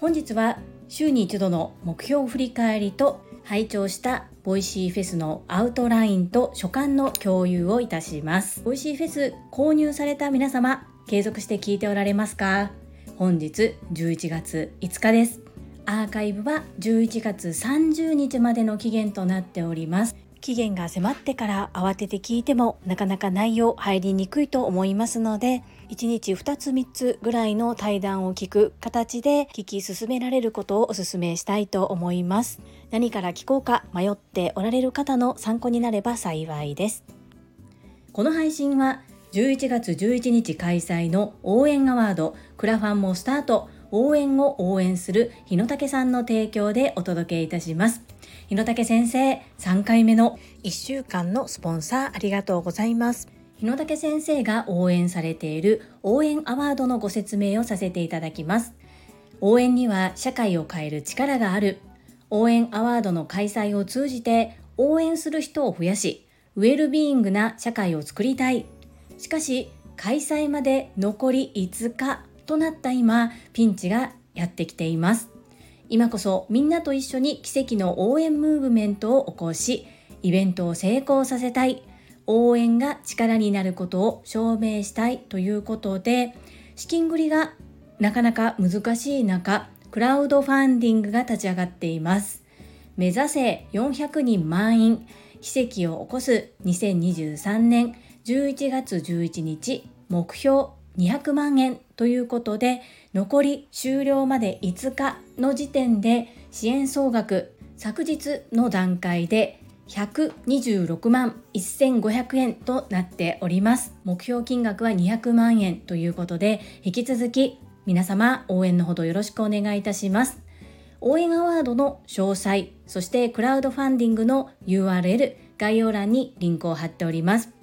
本日は週に一度の目標振り返りと拝聴したボイシーフェスのアウトラインと所感の共有をいたします。ボイシーフェス購入された皆様継続して聞いておられますか？本日11月5日です。アーカイブは11月30日までの期限となっております。期限が迫ってから慌てて聞いてもなかなか内容入りにくいと思いますので1日2つ3つぐらいの対談を聞く形で聞き進められることをお勧めしたいと思います。何から聞こうか迷っておられる方の参考になれば幸いです。この配信は11月11日開催の応援アワードクラファンもスタート応援を応援する日野武さんの提供でお届けいたします。日野武先生3回目の1週間のスポンサーありがとうございます。日野武先生が応援されている応援アワードのご説明をさせていただきます。応援には社会を変える力がある。応援アワードの開催を通じて応援する人を増やしウェルビーイングな社会を作りたい。しかし開催まで残り5日となった今ピンチがやってきています。今こそみんなと一緒に奇跡の応援ムーブメントを起こしイベントを成功させたい。応援が力になることを証明したいということで資金繰りがなかなか難しい中クラウドファンディングが立ち上がっています。目指せ400人満員奇跡を起こす2023年11月11日目標200万円ということで残り終了まで5日の時点で支援総額昨日の段階で126万1500円となっております。目標金額は200万円ということで引き続き皆様応援のほどよろしくお願いいたします。応援アワードの詳細そしてクラウドファンディングの URL 概要欄にリンクを貼っております。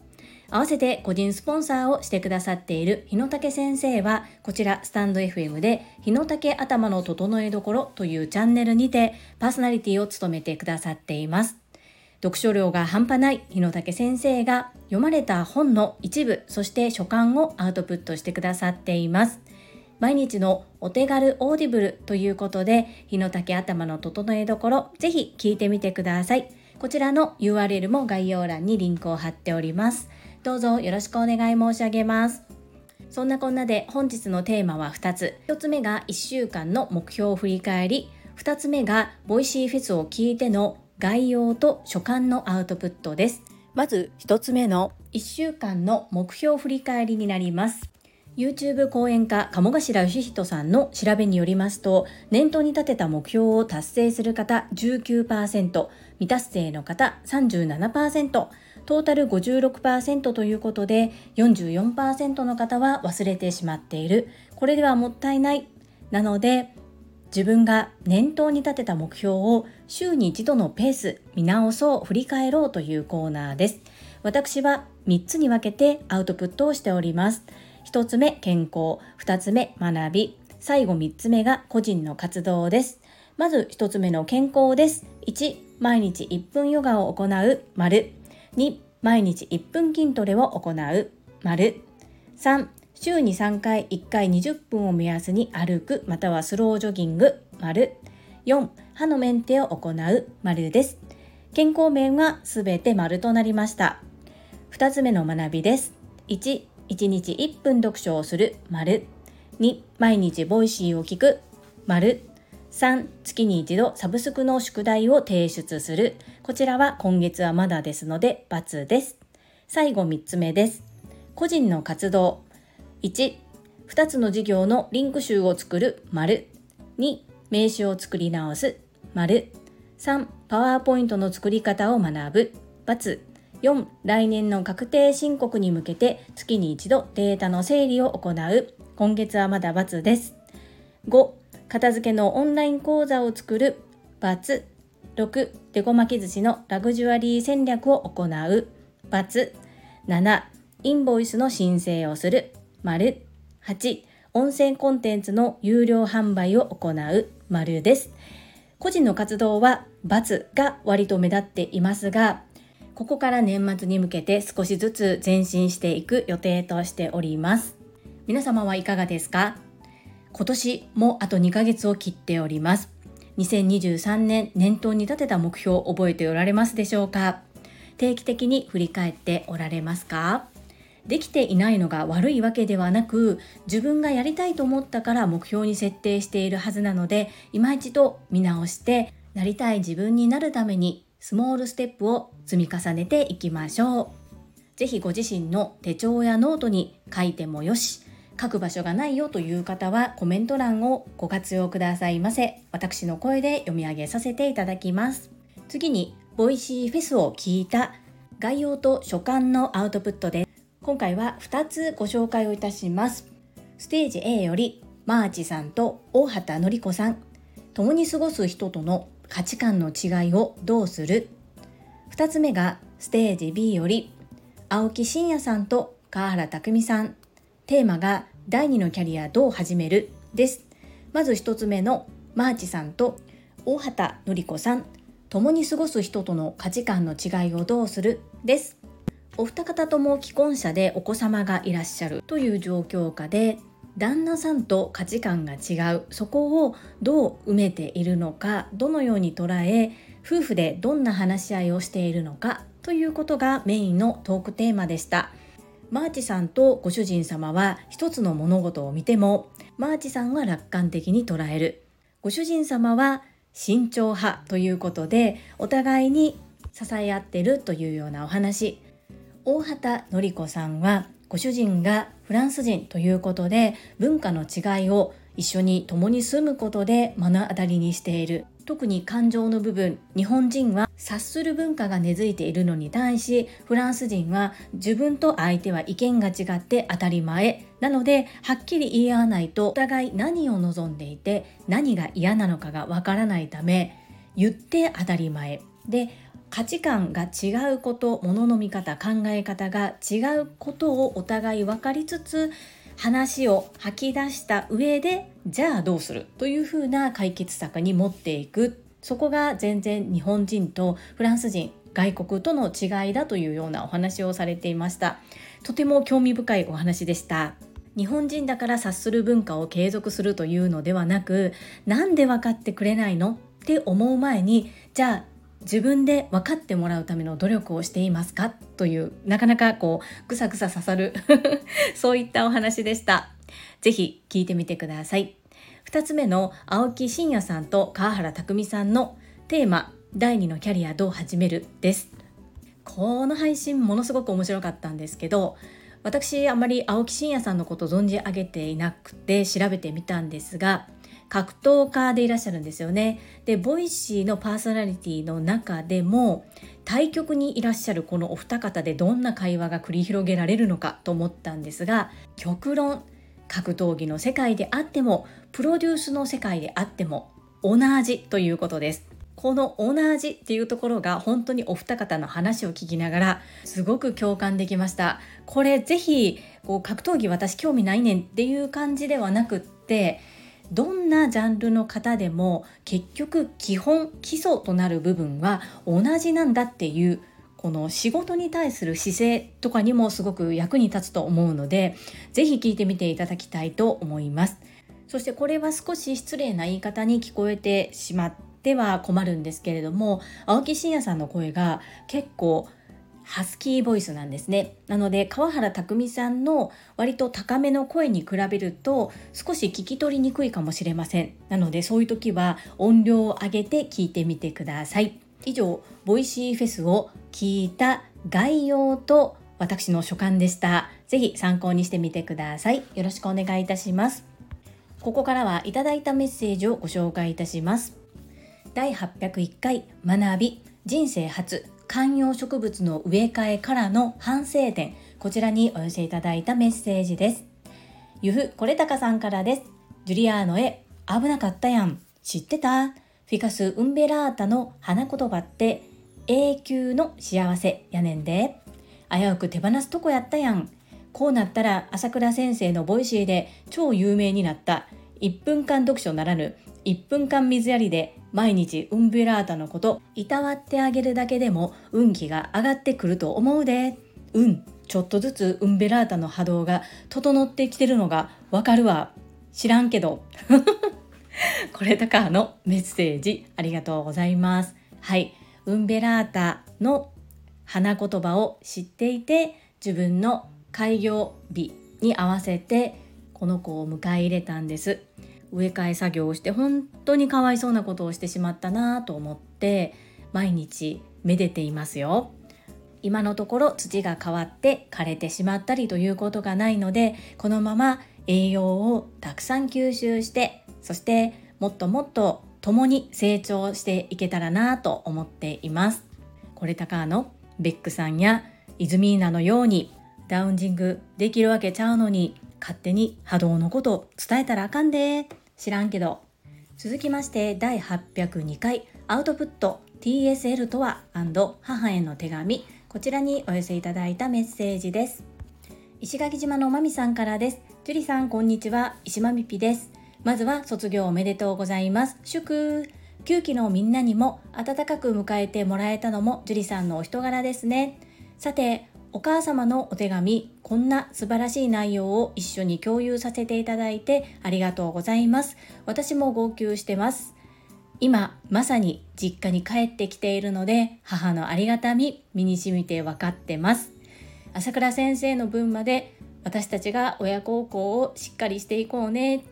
合わせて個人スポンサーをしてくださっている日野武先生は、こちらスタンド FM で日野武頭の整えどころというチャンネルにてパーソナリティを務めてくださっています。読書量が半端ない日野武先生が読まれた本の一部、そして所感をアウトプットしてくださっています。毎日のお手軽オーディブルということで、日野武頭の整えどころ、ぜひ聞いてみてください。こちらの URL も概要欄にリンクを貼っております。どうぞよろしくお願い申し上げます。そんなこんなで本日のテーマは2つ。1つ目が1週間の目標を振り返り、2つ目がボイシーフェスを聞いての概要と所感のアウトプットです。まず1つ目の1週間の目標振り返りになります。YouTube 講演家鴨頭義人さんの調べによりますと年頭に立てた目標を達成する方19%未達成の方37%トータル56%ということで44%の方は忘れてしまっている。これではもったいない。なので自分が念頭に立てた目標を週に一度のペース見直そう振り返ろうというコーナーです。私は3つに分けてアウトプットをしております。1つ目健康。2つ目学び。最後3つ目が個人の活動です。まず1つ目の健康です。1毎日1分ヨガを行う。丸。2毎日1分筋トレを行う。丸。3週に3回1回20分を目安に歩くまたはスロージョギング。丸。4歯のメンテを行う。丸です。健康面はすべて丸となりました。2つ目の学びです。1 1日1分読書をする。丸。2毎日ボイシーを聞く。丸。3月に一度サブスクの宿題を提出する。こちらは今月はまだですので×です。最後3つ目です。個人の活動。1 2つの事業のリンク集を作る。丸。2名刺を作り直す。丸。3パワーポイントの作り方を学ぶ×。4来年の確定申告に向けて月に一度データの整理を行う。今月はまだ×です。5片付けのオンライン講座を作る×。6、デコ巻き寿司のラグジュアリー戦略を行う×。7、インボイスの申請をする丸。8、音声コンテンツの有料販売を行う丸です。個人の活動は×が割と目立っていますが、ここから年末に向けて少しずつ前進していく予定としております。皆様はいかがですか？今年もあと2ヶ月を切っております2023年年頭に立てた目標を覚えておられますでしょうか？定期的に振り返っておられますか？できていないのが悪いわけではなく自分がやりたいと思ったから目標に設定しているはずなので今一度見直してなりたい自分になるためにスモールステップを積み重ねていきましょう。ぜひご自身の手帳やノートに書いてもよし書く場所がないよという方はコメント欄をご活用くださいませ。私の声で読み上げさせていただきます。次にボイシーフェスを聞いた概要と所感のアウトプットです。今回は2つご紹介をいたします。ステージ A よりマーチさんと大畑のり子さん。共に過ごす人との価値観の違いをどうする？2つ目がステージ B より青木真也さんと川原拓さん。テーマが第二のキャリアどう始める？です。まず1つ目のマーチさんと大畑のり子さん。共に過ごす人との価値観の違いをどうする？です。お二方とも既婚者でお子様がいらっしゃる。という状況下で旦那さんと価値観が違う。そこをどう埋めているのか？どのように捉え夫婦でどんな話し合いをしているのか？ということがメインのトークテーマでした。マーチさんとご主人様は一つの物事を見てもマーチさんは楽観的に捉える。ご主人様は慎重派ということでお互いに支え合ってるというようなお話。大畑典子さんはご主人がフランス人ということで文化の違いを一緒に共に住むことで目の当たりにしている。特に感情の部分日本人は察する文化が根付いているのに対しフランス人は自分と相手は意見が違って当たり前。なのではっきり言い合わないとお互い何を望んでいて何が嫌なのかがわからないため言って当たり前。で価値観が違うこと物の見方考え方が違うことをお互い分かりつつ話を吐き出した上でじゃあどうするというふうな解決策に持っていく。そこが全然日本人とフランス人外国との違いだというようなお話をされていました。とても興味深いお話でした。日本人だから察する文化を継続するというのではなくなんで分かってくれないのって思う前にじゃあ自分で分かってもらうための努力をしていますか？というなかなかこうぐさぐさ刺さる そういったお話でした。是非聞いてみてください。2つ目の青木真也さんと川原拓さんのテーマ第2のキャリアどう始める？です。この配信ものすごく面白かったんですけど私あまり青木真也さんのこと存じ上げていなくて調べてみたんですが格闘家でいらっしゃるんですよね。でボイシーのパーソナリティの中でも対極にいらっしゃるこのお二方でどんな会話が繰り広げられるのかと思ったんですが極論格闘技の世界であってもプロデュースの世界であっても同じということです。この同じっていうところが本当にお二方の話を聞きながらすごく共感できました。これぜひこう格闘技私興味ないねんっていう感じではなくってどんなジャンルの方でも結局基本基礎となる部分は同じなんだっていうこの仕事に対する姿勢とかにもすごく役に立つと思うので是非聞いてみていただきたいと思います。そしてこれは少し失礼な言い方に聞こえてしまっては困るんですけれども青木真也さんの声が結構ハスキーボイスなんですね。なので川原拓さんの割と高めの声に比べると少し聞き取りにくいかもしれません。なのでそういう時は音量を上げて聞いてみてください。以上 Voicyフェスを聞いた概要と私の所感でした。ぜひ参考にしてみてください。よろしくお願いいたします。ここからはいただいたメッセージをご紹介いたします。第801回学び人生初。観葉植物の植え替えからの反省点こちらにお寄せいただいたメッセージです。ゆふこれたかさんからです。ジュリアーノへ危なかったやん。知ってた？フィカス・ウンベラータの花言葉って永久の幸せやねんで。危うく手放すとこやったやん。こうなったら朝倉先生の Voicy で超有名になった。1分間読書ならぬ。1分間水やりで毎日ウンベラータのこといたわってあげるだけでも運気が上がってくると思うで。うんちょっとずつウンベラータの波動が整ってきてるのがわかるわ。知らんけど。これだかのメッセージありがとうございます。はい。ウンベラータの花言葉を知っていて自分の開業日に合わせてこの子を迎え入れたんです。植え替え作業をして本当にかわいそうなことをしてしまったなと思って毎日めでていますよ。今のところ土が変わって枯れてしまったりということがないのでこのまま栄養をたくさん吸収してそしてもっともっと共に成長していけたらなと思っています。これたかのベックさんやイズミーナのようにダウンジングできるわけちゃうのに勝手に波動のこと伝えたらあかんで。知らんけど。続きまして第802回アウトプット TSL とは母への手紙。こちらにお寄せいただいたメッセージです。石垣島のまみさんからです。ジュリさんこんにちは。石まみぴです。まずは卒業おめでとうございます。祝。9期のみんなにも温かく迎えてもらえたのも樹里さんのお人柄ですね。さてお母様のお手紙こんな素晴らしい内容を一緒に共有させていただいてありがとうございます。私も号泣してます。今まさに実家に帰ってきているので母のありがたみ身に染みて分かってます。朝倉先生の分まで私たちが親孝行をしっかりしていこうね。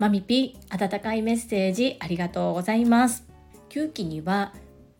マミピ温かいメッセージありがとうございます。9期には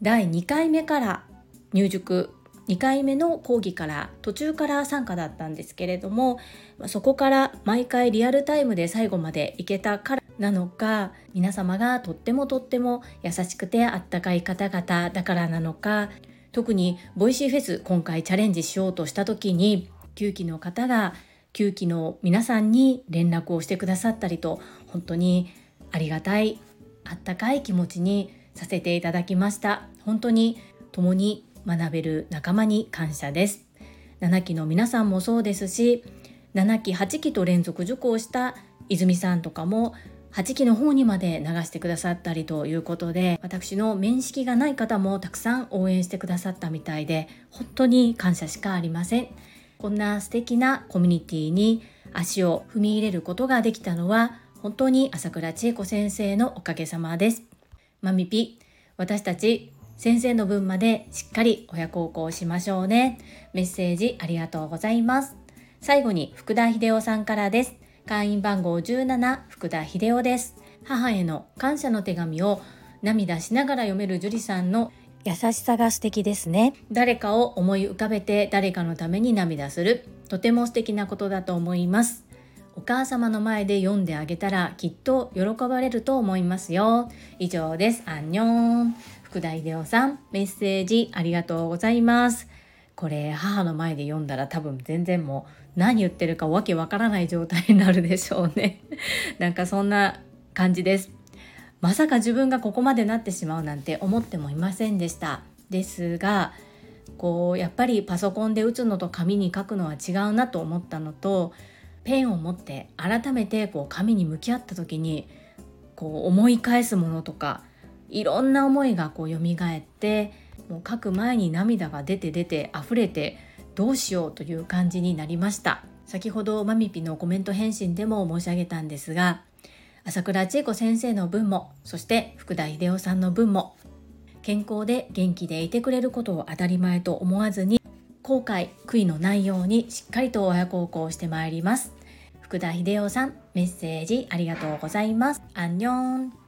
第2回目から入塾2回目の講義から途中から参加だったんですけれどもそこから毎回リアルタイムで最後まで行けたからなのか皆様がとってもとっても優しくてあったかい方々だからなのか特に Voicyフェス今回チャレンジしようとした時に9期の方が9期の皆さんに連絡をしてくださったりと本当にありがたいあったかい気持ちにさせていただきました。本当に共に学べる仲間に感謝です7期の皆さんもそうですし7期8期と連続受講した泉さんとかも8期の方にまで流してくださったりということで私の面識がない方もたくさん応援してくださったみたいで本当に感謝しかありませんこんな素敵なコミュニティに足を踏み入れることができたのは本当に朝倉千恵子先生のおかげさまです。マミピ、私たち先生の分までしっかり親孝行しましょうね。メッセージありがとうございます。最後に福田秀夫さんからです。会員番号17福田秀夫です。母への感謝の手紙を涙しながら読める樹里さんの優しさが素敵ですね。誰かを思い浮かべて誰かのために涙する。とても素敵なことだと思います。お母様の前で読んであげたらきっと喜ばれると思いますよ。以上です。アンニョン。福田秀夫さん、メッセージありがとうございます。これ母の前で読んだら多分全然もう何言ってるかわけわからない状態になるでしょうね。なんかそんな感じです。まさか自分がここまでなってしまうなんて思ってもいませんでした。ですが、こうやっぱりパソコンで打つのと紙に書くのは違うなと思ったのとペンを持って改めてこう紙に向き合った時にこう思い返すものとかいろんな思いがこう蘇ってもう書く前に涙が出て出て溢れてどうしようという感じになりました先ほどマミピのコメント返信でも申し上げたんですが朝倉千恵子先生の分もそして福田秀夫さんの分も健康で元気でいてくれることを当たり前と思わずに後悔悔いのないようにしっかりと親孝行してまいります福田秀夫さん、メッセージありがとうございます。アンニョン。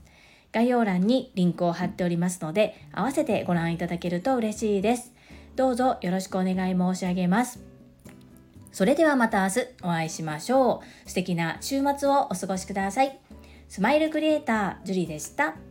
概要欄にリンクを貼っておりますので、合わせてご覧いただけると嬉しいです。どうぞよろしくお願い申し上げます。それではまた明日お会いしましょう。素敵な週末をお過ごしください。スマイルクリエイター、ジュリでした。